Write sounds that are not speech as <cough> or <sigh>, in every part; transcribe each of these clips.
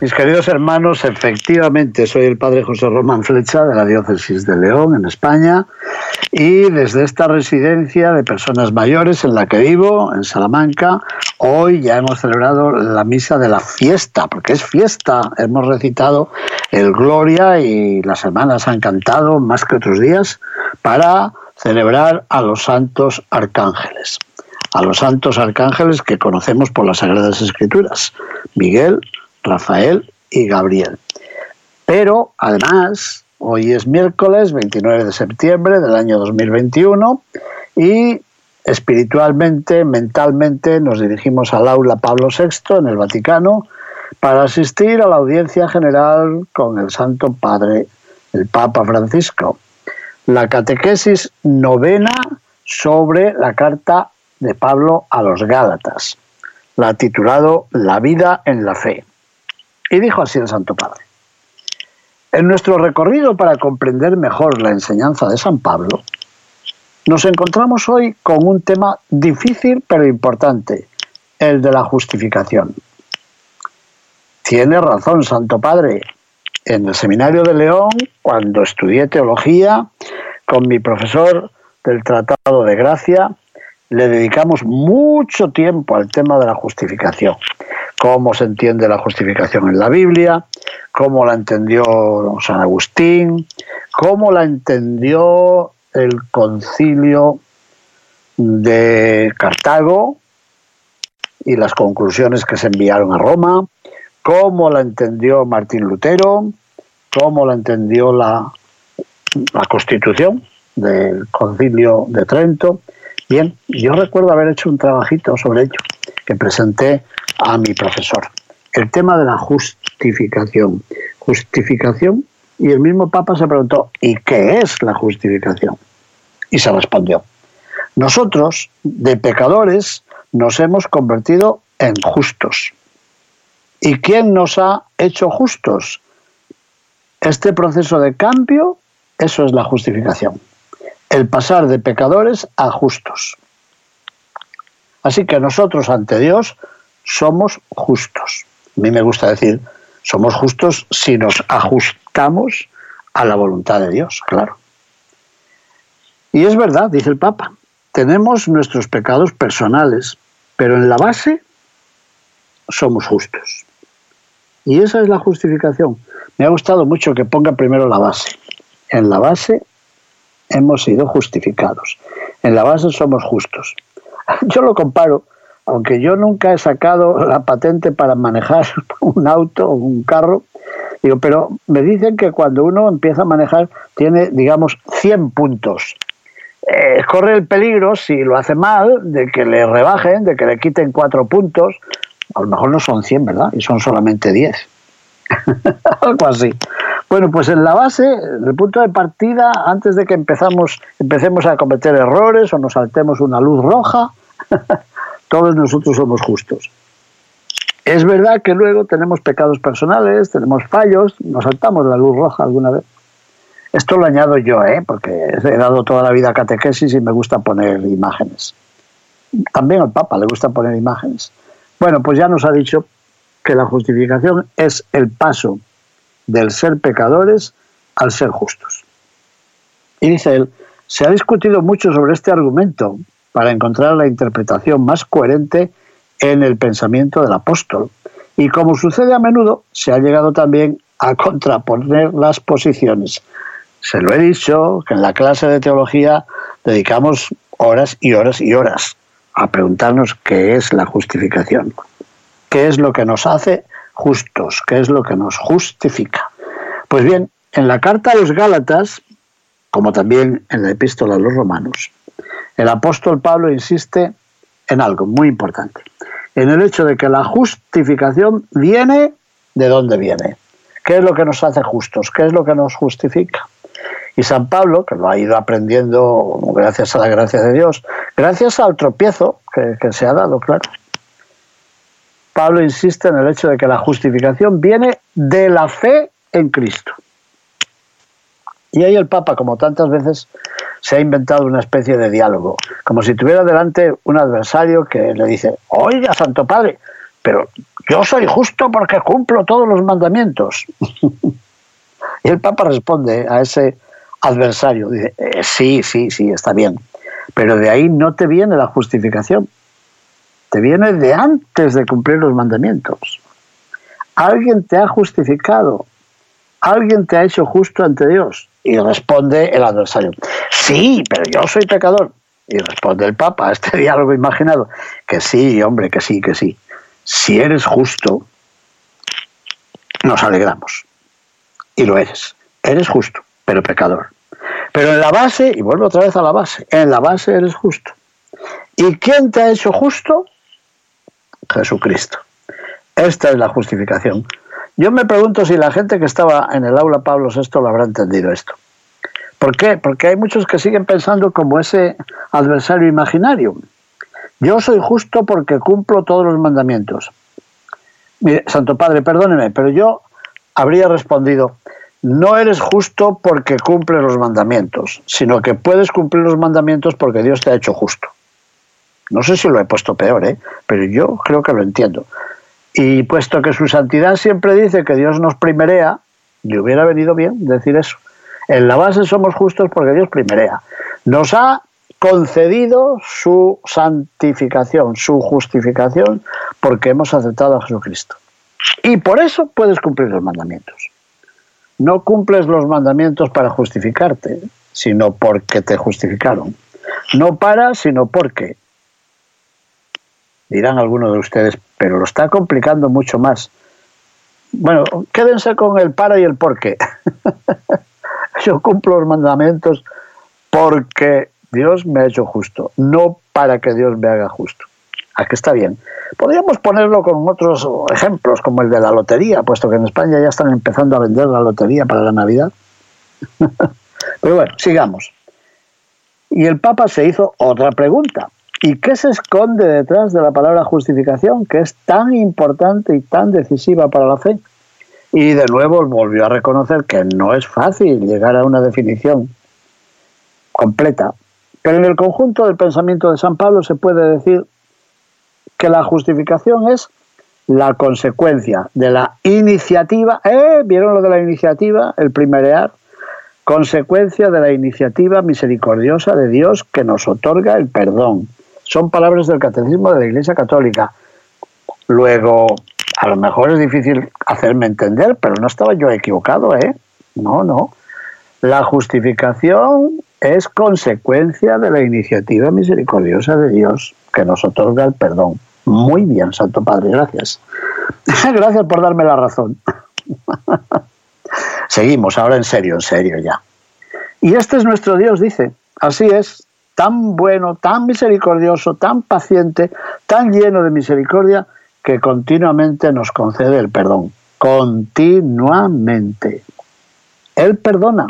Mis queridos hermanos, efectivamente soy el padre José Román Flecha de la diócesis de León, en España, y desde esta residencia de personas mayores en la que vivo, en Salamanca, hoy ya hemos celebrado la misa de la fiesta, porque es fiesta. Hemos recitado el Gloria y las hermanas han cantado más que otros días para celebrar a los santos arcángeles. A los santos arcángeles que conocemos por las Sagradas Escrituras, Miguel, Rafael y Gabriel. Pero además, hoy es miércoles 29 de septiembre del año 2021 y espiritualmente, mentalmente, nos dirigimos al aula Pablo VI en el Vaticano para asistir a la audiencia general con el Santo Padre, el Papa Francisco. La catequesis novena sobre la carta de Pablo a los Gálatas, la titulado La vida en la fe. Y dijo así el Santo Padre. En nuestro recorrido para comprender mejor la enseñanza de San Pablo, nos encontramos hoy con un tema difícil pero importante, el de la justificación. Tiene razón, Santo Padre. En el Seminario de León, cuando estudié teología, con mi profesor del Tratado de Gracia, le dedicamos mucho tiempo al tema de la justificación cómo se entiende la justificación en la Biblia, cómo la entendió San Agustín, cómo la entendió el concilio de Cartago y las conclusiones que se enviaron a Roma, cómo la entendió Martín Lutero, cómo la entendió la, constitución del concilio de Trento. Bien, yo recuerdo haber hecho un trabajito sobre ello que presenté a mi profesor. El tema de la justificación. Justificación. Y el mismo Papa se preguntó, ¿y qué es la justificación? Y se respondió, nosotros, de pecadores, nos hemos convertido en justos. ¿Y quién nos ha hecho justos? Este proceso de cambio, eso es la justificación. El pasar de pecadores a justos. Así que nosotros ante Dios somos justos. A mí me gusta decir, somos justos si nos ajustamos a la voluntad de Dios, claro. Y es verdad, dice el Papa, tenemos nuestros pecados personales, pero en la base somos justos. Y esa es la justificación. Me ha gustado mucho que ponga primero la base. En la base hemos sido justificados. En la base somos justos. <laughs> Yo lo comparo aunque yo nunca he sacado la patente para manejar <laughs> un auto o un carro, digo, pero me dicen que cuando uno empieza a manejar tiene, digamos, 100 puntos. Eh, corre el peligro, si lo hace mal, de que le rebajen, de que le quiten 4 puntos. A lo mejor no son 100, ¿verdad? Y son solamente 10. <laughs> Algo así. Bueno, pues en la base, el punto de partida, antes de que empezamos, empecemos a cometer errores o nos saltemos una luz roja, <laughs> todos nosotros somos justos. Es verdad que luego tenemos pecados personales, tenemos fallos, nos saltamos la luz roja alguna vez. Esto lo añado yo, ¿eh? porque he dado toda la vida catequesis y me gusta poner imágenes. También al Papa le gusta poner imágenes. Bueno, pues ya nos ha dicho que la justificación es el paso del ser pecadores al ser justos. Y dice él, se ha discutido mucho sobre este argumento, para encontrar la interpretación más coherente en el pensamiento del apóstol. Y como sucede a menudo, se ha llegado también a contraponer las posiciones. Se lo he dicho, que en la clase de teología dedicamos horas y horas y horas a preguntarnos qué es la justificación, qué es lo que nos hace justos, qué es lo que nos justifica. Pues bien, en la carta a los Gálatas, como también en la epístola a los romanos, el apóstol Pablo insiste en algo muy importante. en el hecho de que la justificación viene de dónde viene. ¿Qué es lo que nos hace justos? ¿Qué es lo que nos justifica? Y San Pablo, que lo ha ido aprendiendo gracias a la gracia de Dios, gracias al tropiezo que, que se ha dado, claro. Pablo insiste en el hecho de que la justificación viene de la fe en Cristo. Y ahí el Papa, como tantas veces, se ha inventado una especie de diálogo, como si tuviera delante un adversario que le dice, oiga, Santo Padre, pero yo soy justo porque cumplo todos los mandamientos. <laughs> y el Papa responde a ese adversario, eh, sí, sí, sí, está bien, pero de ahí no te viene la justificación, te viene de antes de cumplir los mandamientos. Alguien te ha justificado, alguien te ha hecho justo ante Dios. Y responde el adversario, sí, pero yo soy pecador. Y responde el Papa a <laughs> este diálogo imaginado, que sí, hombre, que sí, que sí. Si eres justo, nos alegramos. Y lo eres. Eres justo, pero pecador. Pero en la base, y vuelvo otra vez a la base, en la base eres justo. ¿Y quién te ha hecho justo? Jesucristo. Esta es la justificación. Yo me pregunto si la gente que estaba en el aula Pablo VI lo habrá entendido esto. ¿Por qué? Porque hay muchos que siguen pensando como ese adversario imaginario. Yo soy justo porque cumplo todos los mandamientos. Mire, Santo Padre, perdóneme, pero yo habría respondido, no eres justo porque cumples los mandamientos, sino que puedes cumplir los mandamientos porque Dios te ha hecho justo. No sé si lo he puesto peor, ¿eh? pero yo creo que lo entiendo. Y puesto que su santidad siempre dice que Dios nos primerea, le hubiera venido bien decir eso. En la base somos justos porque Dios primerea. Nos ha concedido su santificación, su justificación, porque hemos aceptado a Jesucristo. Y por eso puedes cumplir los mandamientos. No cumples los mandamientos para justificarte, sino porque te justificaron. No para, sino porque dirán algunos de ustedes, pero lo está complicando mucho más. Bueno, quédense con el para y el por qué. <laughs> Yo cumplo los mandamientos porque Dios me ha hecho justo, no para que Dios me haga justo. Aquí está bien. Podríamos ponerlo con otros ejemplos, como el de la lotería, puesto que en España ya están empezando a vender la lotería para la Navidad. <laughs> Pero bueno, sigamos. Y el Papa se hizo otra pregunta. ¿Y qué se esconde detrás de la palabra justificación, que es tan importante y tan decisiva para la fe? Y de nuevo volvió a reconocer que no es fácil llegar a una definición completa, pero en el conjunto del pensamiento de San Pablo se puede decir que la justificación es la consecuencia de la iniciativa, ¿eh? ¿Vieron lo de la iniciativa? El primerear, consecuencia de la iniciativa misericordiosa de Dios que nos otorga el perdón son palabras del catecismo de la Iglesia Católica. Luego, a lo mejor es difícil hacerme entender, pero no estaba yo equivocado, ¿eh? No, no. La justificación es consecuencia de la iniciativa misericordiosa de Dios que nos otorga el perdón. Muy bien, Santo Padre, gracias. <laughs> gracias por darme la razón. <laughs> Seguimos, ahora en serio, en serio ya. Y este es nuestro Dios, dice. Así es, tan bueno, tan misericordioso, tan paciente, tan lleno de misericordia, que continuamente nos concede el perdón. Continuamente. Él perdona.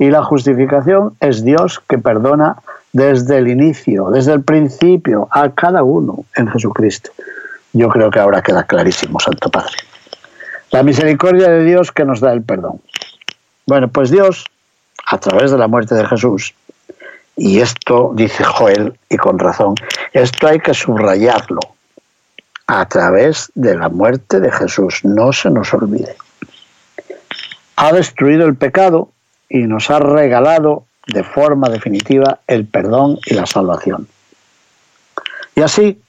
Y la justificación es Dios que perdona desde el inicio, desde el principio, a cada uno en Jesucristo. Yo creo que ahora queda clarísimo, Santo Padre. La misericordia de Dios que nos da el perdón. Bueno, pues Dios, a través de la muerte de Jesús, y esto, dice Joel, y con razón, esto hay que subrayarlo a través de la muerte de Jesús, no se nos olvide. Ha destruido el pecado y nos ha regalado de forma definitiva el perdón y la salvación. Y así,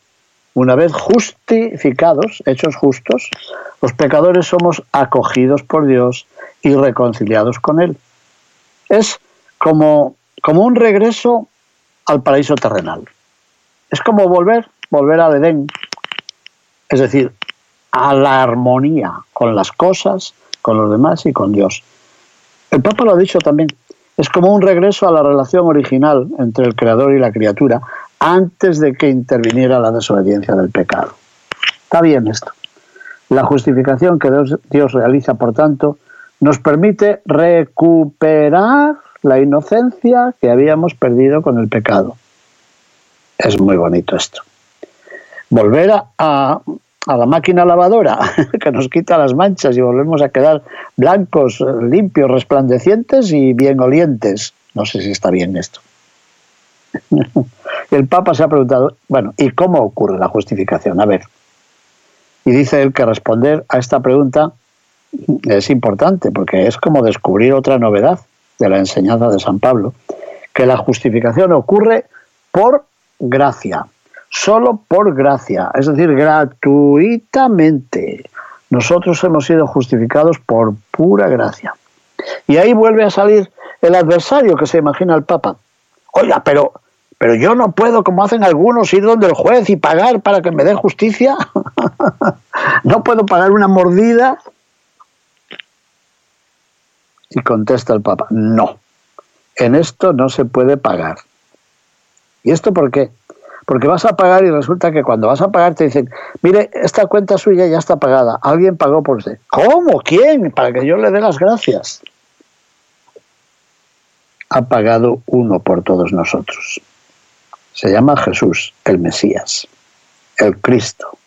una vez justificados, hechos justos, los pecadores somos acogidos por Dios y reconciliados con Él. Es como como un regreso al paraíso terrenal. Es como volver, volver al Edén, es decir, a la armonía con las cosas, con los demás y con Dios. El Papa lo ha dicho también, es como un regreso a la relación original entre el Creador y la criatura antes de que interviniera la desobediencia del pecado. Está bien esto. La justificación que Dios, Dios realiza, por tanto, nos permite recuperar la inocencia que habíamos perdido con el pecado. Es muy bonito esto. Volver a, a, la máquina lavadora <laughs> que nos quita las manchas y volvemos a quedar blancos, limpios, resplandecientes y bien olientes. No sé si está bien esto. <laughs> el Papa se ha preguntado, bueno, ¿y cómo ocurre la justificación? A ver. Y dice él que responder a esta pregunta es importante porque es como descubrir otra novedad de la enseñanza de San Pablo, que la justificación ocurre por gracia, solo por gracia, es decir, gratuitamente. Nosotros hemos sido justificados por pura gracia. Y ahí vuelve a salir el adversario que se imagina el Papa. Oiga, pero, pero yo no puedo, como hacen algunos, ir donde el juez y pagar para que me dé justicia. <laughs> no puedo pagar una mordida y contesta el Papa, no, en esto no se puede pagar. ¿Y esto por qué? Porque vas a pagar y resulta que cuando vas a pagar te dicen, mire, esta cuenta suya ya está pagada, alguien pagó por usted. ¿Cómo? ¿Quién? Para que yo le dé las gracias. Ha pagado uno por todos nosotros. Se llama Jesús, el Mesías, el Cristo.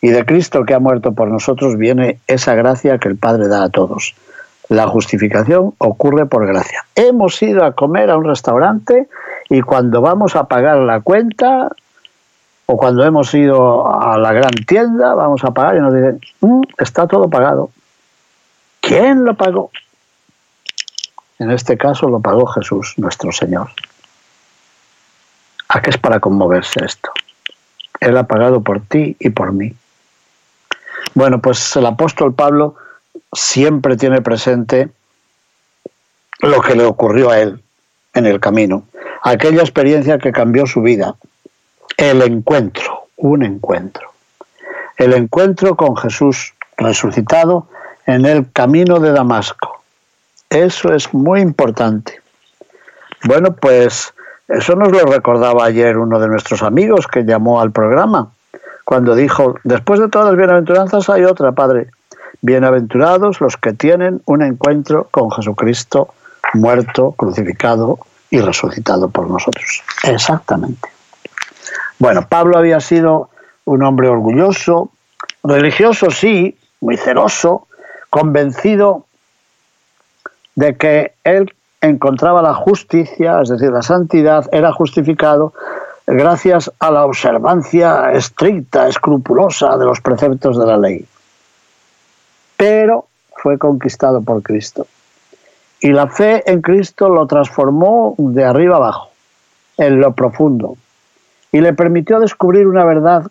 Y de Cristo que ha muerto por nosotros viene esa gracia que el Padre da a todos. La justificación ocurre por gracia. Hemos ido a comer a un restaurante y cuando vamos a pagar la cuenta o cuando hemos ido a la gran tienda, vamos a pagar y nos dicen, mm, está todo pagado. ¿Quién lo pagó? En este caso lo pagó Jesús, nuestro Señor. ¿A qué es para conmoverse esto? Él ha pagado por ti y por mí. Bueno, pues el apóstol Pablo siempre tiene presente lo que le ocurrió a él en el camino, aquella experiencia que cambió su vida, el encuentro, un encuentro, el encuentro con Jesús resucitado en el camino de Damasco. Eso es muy importante. Bueno, pues eso nos lo recordaba ayer uno de nuestros amigos que llamó al programa, cuando dijo, después de todas las bienaventuranzas hay otra, Padre, Bienaventurados los que tienen un encuentro con Jesucristo muerto, crucificado y resucitado por nosotros. Exactamente. Bueno, Pablo había sido un hombre orgulloso, religioso sí, muy celoso, convencido de que él encontraba la justicia, es decir, la santidad, era justificado gracias a la observancia estricta, escrupulosa de los preceptos de la ley pero fue conquistado por Cristo. Y la fe en Cristo lo transformó de arriba abajo, en lo profundo, y le permitió descubrir una verdad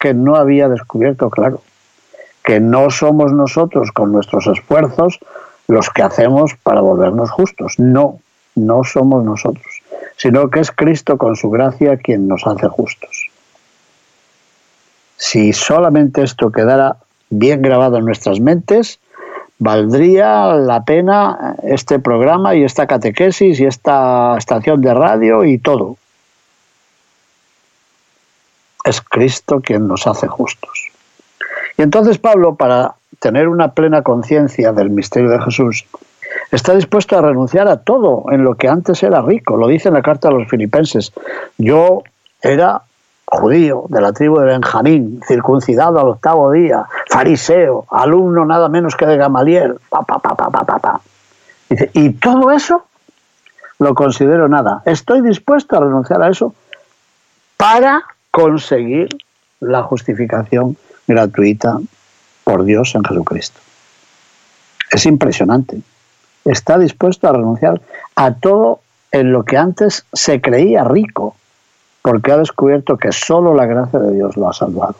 que no había descubierto, claro, que no somos nosotros con nuestros esfuerzos los que hacemos para volvernos justos, no, no somos nosotros, sino que es Cristo con su gracia quien nos hace justos. Si solamente esto quedara bien grabado en nuestras mentes, valdría la pena este programa y esta catequesis y esta estación de radio y todo. Es Cristo quien nos hace justos. Y entonces Pablo, para tener una plena conciencia del misterio de Jesús, está dispuesto a renunciar a todo en lo que antes era rico. Lo dice en la carta a los filipenses. Yo era judío de la tribu de Benjamín, circuncidado al octavo día, fariseo, alumno nada menos que de Gamaliel, pa, pa, pa, pa, pa, pa. Dice, y todo eso lo considero nada. Estoy dispuesto a renunciar a eso para conseguir la justificación gratuita por Dios en Jesucristo. Es impresionante. Está dispuesto a renunciar a todo en lo que antes se creía rico, porque ha descubierto que solo la gracia de Dios lo ha salvado.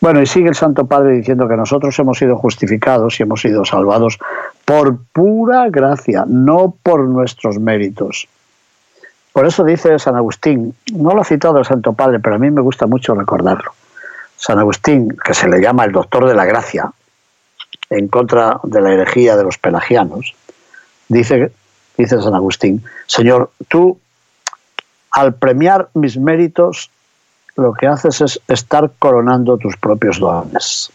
Bueno, y sigue el Santo Padre diciendo que nosotros hemos sido justificados y hemos sido salvados por pura gracia, no por nuestros méritos. Por eso dice San Agustín, no lo ha citado el Santo Padre, pero a mí me gusta mucho recordarlo. San Agustín, que se le llama el doctor de la gracia, en contra de la herejía de los pelagianos, dice, dice San Agustín, Señor, tú al premiar mis méritos, lo que haces es estar coronando tus propios dones.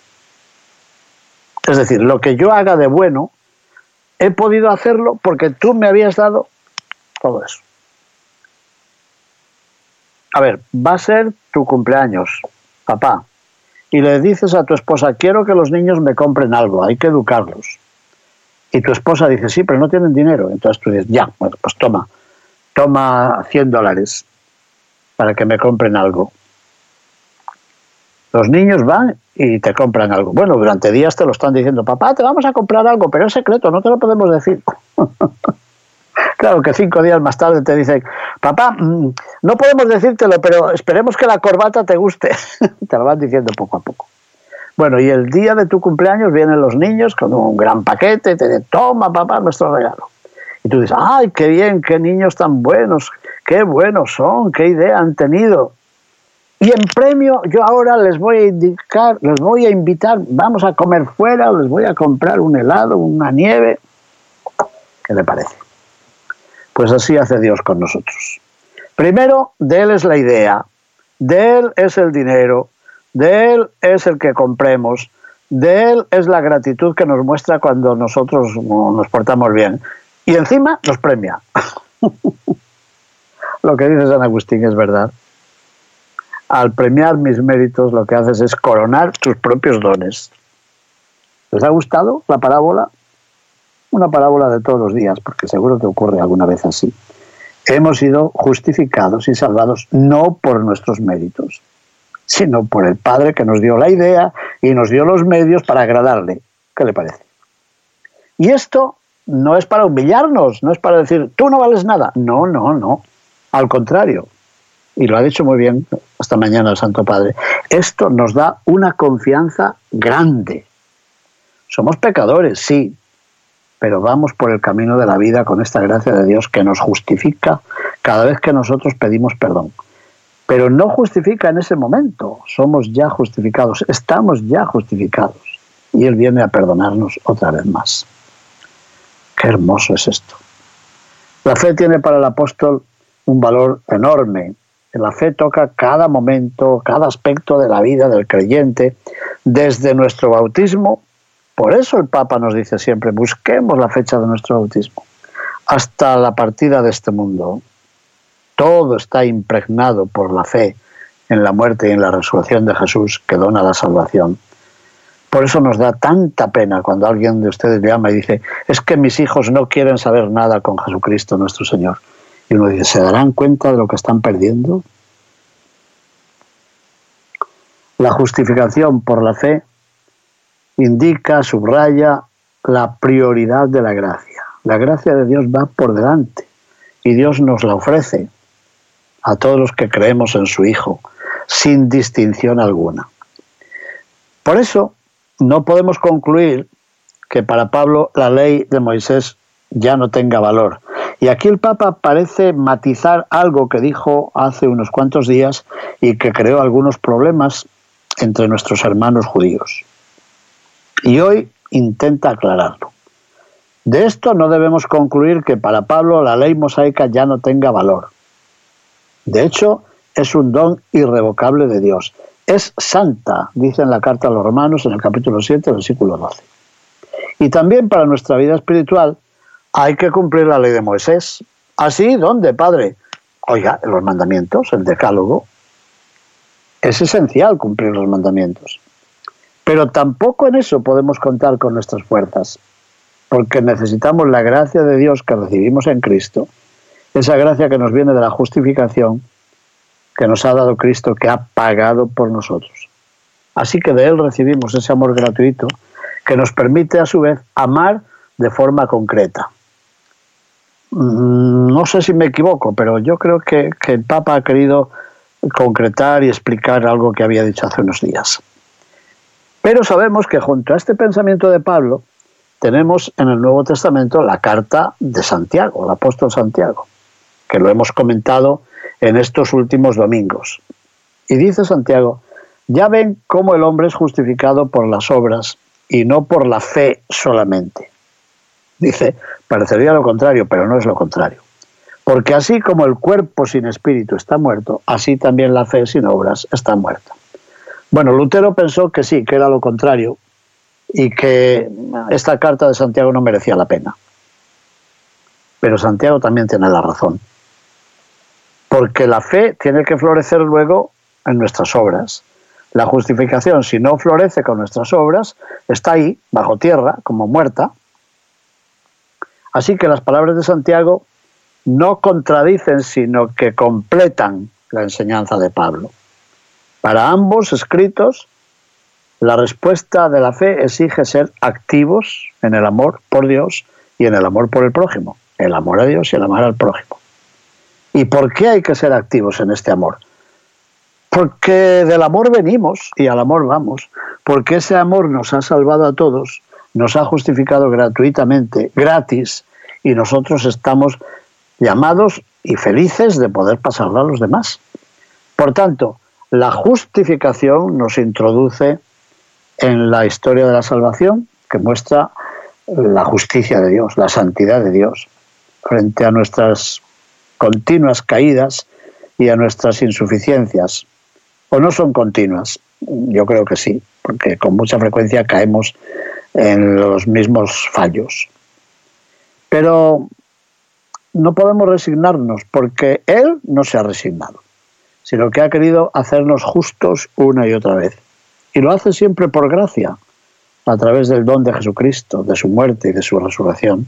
Es decir, lo que yo haga de bueno, he podido hacerlo porque tú me habías dado todo eso. A ver, va a ser tu cumpleaños, papá, y le dices a tu esposa, quiero que los niños me compren algo, hay que educarlos. Y tu esposa dice, sí, pero no tienen dinero. Entonces tú dices, ya, bueno, pues toma, toma 100 dólares para que me compren algo. Los niños van y te compran algo. Bueno, durante días te lo están diciendo, papá, te vamos a comprar algo, pero es secreto, no te lo podemos decir. <laughs> claro que cinco días más tarde te dicen, papá, mm, no podemos decírtelo, pero esperemos que la corbata te guste. <laughs> te lo van diciendo poco a poco. Bueno, y el día de tu cumpleaños vienen los niños con un gran paquete, te dicen, toma papá nuestro regalo. Y tú dices, ay, qué bien, qué niños tan buenos, qué buenos son, qué idea han tenido. Y en premio yo ahora les voy a indicar, les voy a invitar, vamos a comer fuera, les voy a comprar un helado, una nieve. ¿Qué le parece? Pues así hace Dios con nosotros. Primero, de Él es la idea, de Él es el dinero, de Él es el que compremos, de Él es la gratitud que nos muestra cuando nosotros nos portamos bien. Y encima nos premia. <laughs> Lo que dice San Agustín es verdad al premiar mis méritos lo que haces es coronar tus propios dones. ¿Les ha gustado la parábola? Una parábola de todos los días, porque seguro que ocurre alguna vez así. Hemos sido justificados y salvados no por nuestros méritos, sino por el Padre que nos dio la idea y nos dio los medios para agradarle. ¿Qué le parece? Y esto no es para humillarnos, no es para decir, tú no vales nada. No, no, no. Al contrario, y lo ha dicho muy bien esta mañana el Santo Padre, esto nos da una confianza grande. Somos pecadores, sí, pero vamos por el camino de la vida con esta gracia de Dios que nos justifica cada vez que nosotros pedimos perdón. Pero no justifica en ese momento, somos ya justificados, estamos ya justificados. Y Él viene a perdonarnos otra vez más. Qué hermoso es esto. La fe tiene para el apóstol un valor enorme, la fe toca cada momento, cada aspecto de la vida del creyente, desde nuestro bautismo. Por eso el Papa nos dice siempre, busquemos la fecha de nuestro bautismo, hasta la partida de este mundo. Todo está impregnado por la fe en la muerte y en la resurrección de Jesús que dona la salvación. Por eso nos da tanta pena cuando alguien de ustedes llama y dice, es que mis hijos no quieren saber nada con Jesucristo nuestro Señor. Y uno dice, ¿se darán cuenta de lo que están perdiendo? La justificación por la fe indica, subraya la prioridad de la gracia. La gracia de Dios va por delante y Dios nos la ofrece a todos los que creemos en su Hijo, sin distinción alguna. Por eso no podemos concluir que para Pablo la ley de Moisés ya no tenga valor, y aquí el Papa parece matizar algo que dijo hace unos cuantos días y que creó algunos problemas entre nuestros hermanos judíos. Y hoy intenta aclararlo. De esto no debemos concluir que para Pablo la ley mosaica ya no tenga valor. De hecho, es un don irrevocable de Dios. Es santa, dice en la carta a los romanos en el capítulo 7, versículo 12. Y también para nuestra vida espiritual, hay que cumplir la ley de Moisés. ¿Así? ¿Dónde, padre? Oiga, los mandamientos, el decálogo. Es esencial cumplir los mandamientos. Pero tampoco en eso podemos contar con nuestras fuerzas, porque necesitamos la gracia de Dios que recibimos en Cristo, esa gracia que nos viene de la justificación que nos ha dado Cristo, que ha pagado por nosotros. Así que de Él recibimos ese amor gratuito que nos permite a su vez amar de forma concreta. Mm, no sé si me equivoco, pero yo creo que, el Papa ha querido concretar y explicar algo que había dicho hace unos días. Pero sabemos que junto a este pensamiento de Pablo tenemos en el Nuevo Testamento la carta de Santiago, el apóstol Santiago, que lo hemos comentado en estos últimos domingos. Y dice Santiago, ya ven cómo el hombre es justificado por las obras y no por la fe solamente. Dice, parecería lo contrario, pero no es lo contrario. Porque así como el cuerpo sin espíritu está muerto, así también la fe sin obras está muerta. Bueno, Lutero pensó que sí, que era lo contrario y que esta carta de Santiago no merecía la pena. Pero Santiago también tiene la razón. Porque la fe tiene que florecer luego en nuestras obras. La justificación, si no florece con nuestras obras, está ahí, bajo tierra, como muerta. Así que las palabras de Santiago no contradicen, sino que completan la enseñanza de Pablo. Para ambos escritos, la respuesta de la fe exige ser activos en el amor por Dios y en el amor por el prójimo, el amor a Dios y el amor al prójimo. ¿Y por qué hay que ser activos en este amor? Porque del amor venimos y al amor vamos, porque ese amor nos ha salvado a todos, nos ha justificado gratuitamente, gratis, y nosotros estamos llamados y felices de poder pasarlo a los demás. Por tanto, la justificación nos introduce en la historia de la salvación que muestra la justicia de Dios, la santidad de Dios, frente a nuestras continuas caídas y a nuestras insuficiencias. ¿O no son continuas? Yo creo que sí, porque con mucha frecuencia caemos en los mismos fallos. Pero no podemos resignarnos porque Él no se ha resignado sino que ha querido hacernos justos una y otra vez. Y lo hace siempre por gracia, a través del don de Jesucristo, de su muerte y de su resurrección.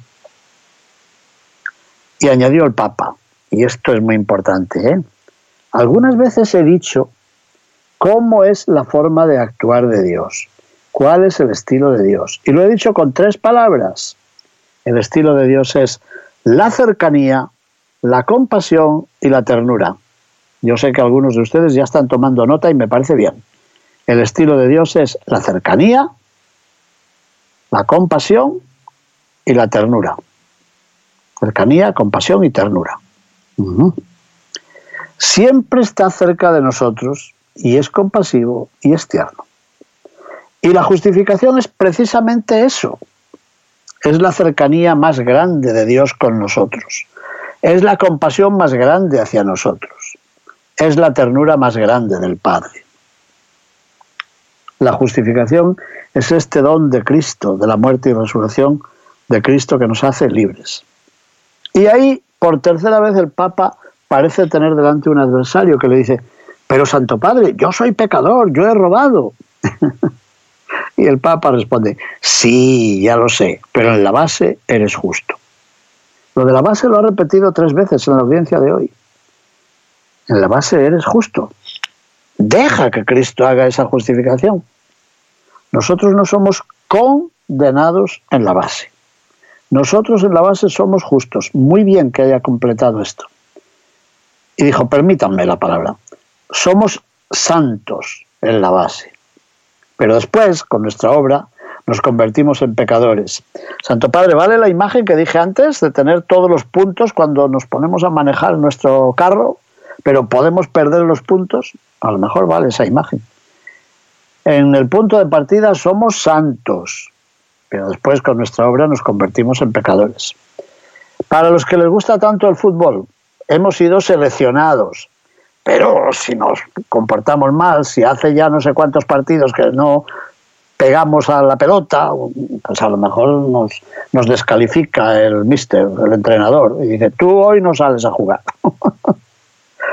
Y añadió el Papa, y esto es muy importante, ¿eh? algunas veces he dicho cómo es la forma de actuar de Dios, cuál es el estilo de Dios. Y lo he dicho con tres palabras. El estilo de Dios es la cercanía, la compasión y la ternura. Yo sé que algunos de ustedes ya están tomando nota y me parece bien. El estilo de Dios es la cercanía, la compasión y la ternura. Cercanía, compasión y ternura. Siempre está cerca de nosotros y es compasivo y es tierno. Y la justificación es precisamente eso. Es la cercanía más grande de Dios con nosotros. Es la compasión más grande hacia nosotros es la ternura más grande del Padre. La justificación es este don de Cristo, de la muerte y resurrección de Cristo que nos hace libres. Y ahí, por tercera vez, el Papa parece tener delante un adversario que le dice, pero Santo Padre, yo soy pecador, yo he robado. <laughs> y el Papa responde, sí, ya lo sé, pero en la base eres justo. Lo de la base lo ha repetido tres veces en la audiencia de hoy en la base eres justo. Deja que Cristo haga esa justificación. Nosotros no somos condenados en la base. Nosotros en la base somos justos. Muy bien que haya completado esto. Y dijo, permítanme la palabra, somos santos en la base. Pero después, con nuestra obra, nos convertimos en pecadores. Santo Padre, ¿vale la imagen que dije antes de tener todos los puntos cuando nos ponemos a manejar nuestro carro? pero podemos perder los puntos, a lo mejor vale esa imagen. En el punto de partida somos santos, pero después con nuestra obra nos convertimos en pecadores. Para los que les gusta tanto el fútbol, hemos sido seleccionados, pero si nos comportamos mal, si hace ya no sé cuántos partidos que no pegamos a la pelota, pues a lo mejor nos, nos descalifica el mister, el entrenador, y dice, tú hoy no sales a jugar. <laughs>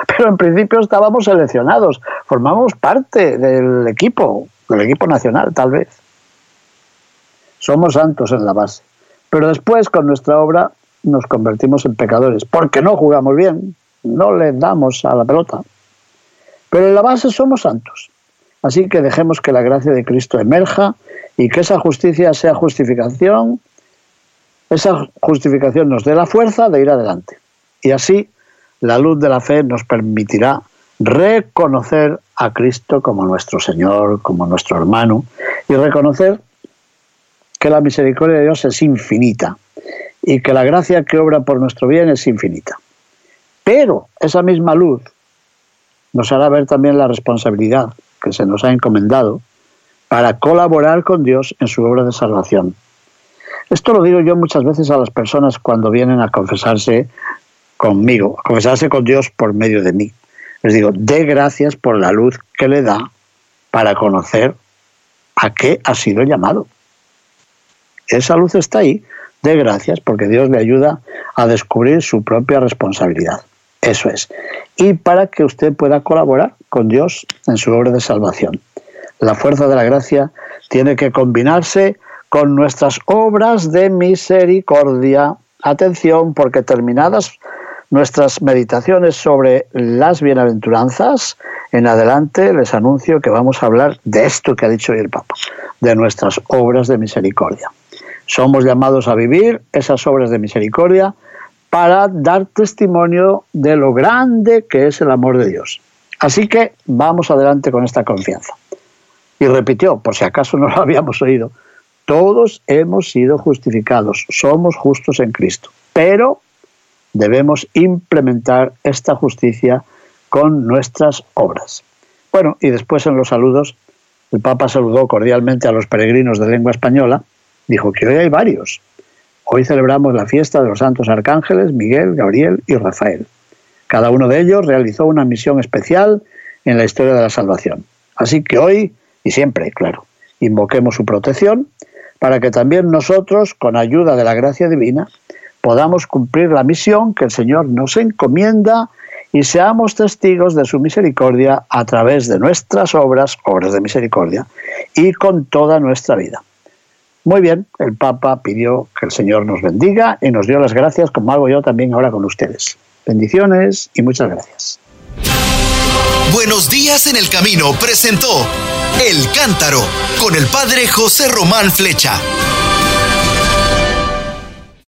pero en principio estábamos seleccionados, formamos parte del equipo, del equipo nacional tal vez. Somos santos en la base, pero después con nuestra obra nos convertimos en pecadores, porque no jugamos bien, no le damos a la pelota. Pero en la base somos santos. Así que dejemos que la gracia de Cristo emerja y que esa justicia sea justificación, esa justificación nos dé la fuerza de ir adelante. Y así la luz de la fe nos permitirá reconocer a Cristo como nuestro Señor, como nuestro hermano, y reconocer que la misericordia de Dios es infinita y que la gracia que obra por nuestro bien es infinita. Pero esa misma luz nos hará ver también la responsabilidad que se nos ha encomendado para colaborar con Dios en su obra de salvación. Esto lo digo yo muchas veces a las personas cuando vienen a confesarse conmigo, a confesarse con Dios por medio de mí. Les digo, dé gracias por la luz que le da para conocer a qué ha sido llamado. Esa luz está ahí. Dé gracias porque Dios le ayuda a descubrir su propia responsabilidad. Eso es. Y para que usted pueda colaborar con Dios en su obra de salvación. La fuerza de la gracia tiene que combinarse con nuestras obras de misericordia. Atención, porque terminadas nuestras meditaciones sobre las bienaventuranzas, en adelante les anuncio que vamos a hablar de esto que ha dicho hoy el Papa, de nuestras obras de misericordia. Somos llamados a vivir esas obras de misericordia para dar testimonio de lo grande que es el amor de Dios. Así que vamos adelante con esta confianza. Y repitió, por si acaso no lo <laughs> habíamos oído, todos hemos sido justificados, somos justos en Cristo, pero debemos implementar esta justicia con nuestras obras. Bueno, y después en los saludos, el Papa saludó cordialmente a los peregrinos de lengua española, dijo que hoy hay varios. Hoy celebramos la fiesta de los santos arcángeles Miguel, Gabriel y Rafael. Cada uno de ellos realizó una misión especial en la historia de la salvación. Así que hoy, y siempre, claro, invoquemos su protección para que también nosotros, con ayuda de la gracia divina, podamos cumplir la misión que el Señor nos encomienda y seamos testigos de su misericordia a través de nuestras obras, obras de misericordia, y con toda nuestra vida. Muy bien, el Papa pidió que el Señor nos bendiga y nos dio las gracias, como hago yo también ahora con ustedes. Bendiciones y muchas gracias. Buenos días en el camino presentó El Cántaro con el Padre José Román Flecha.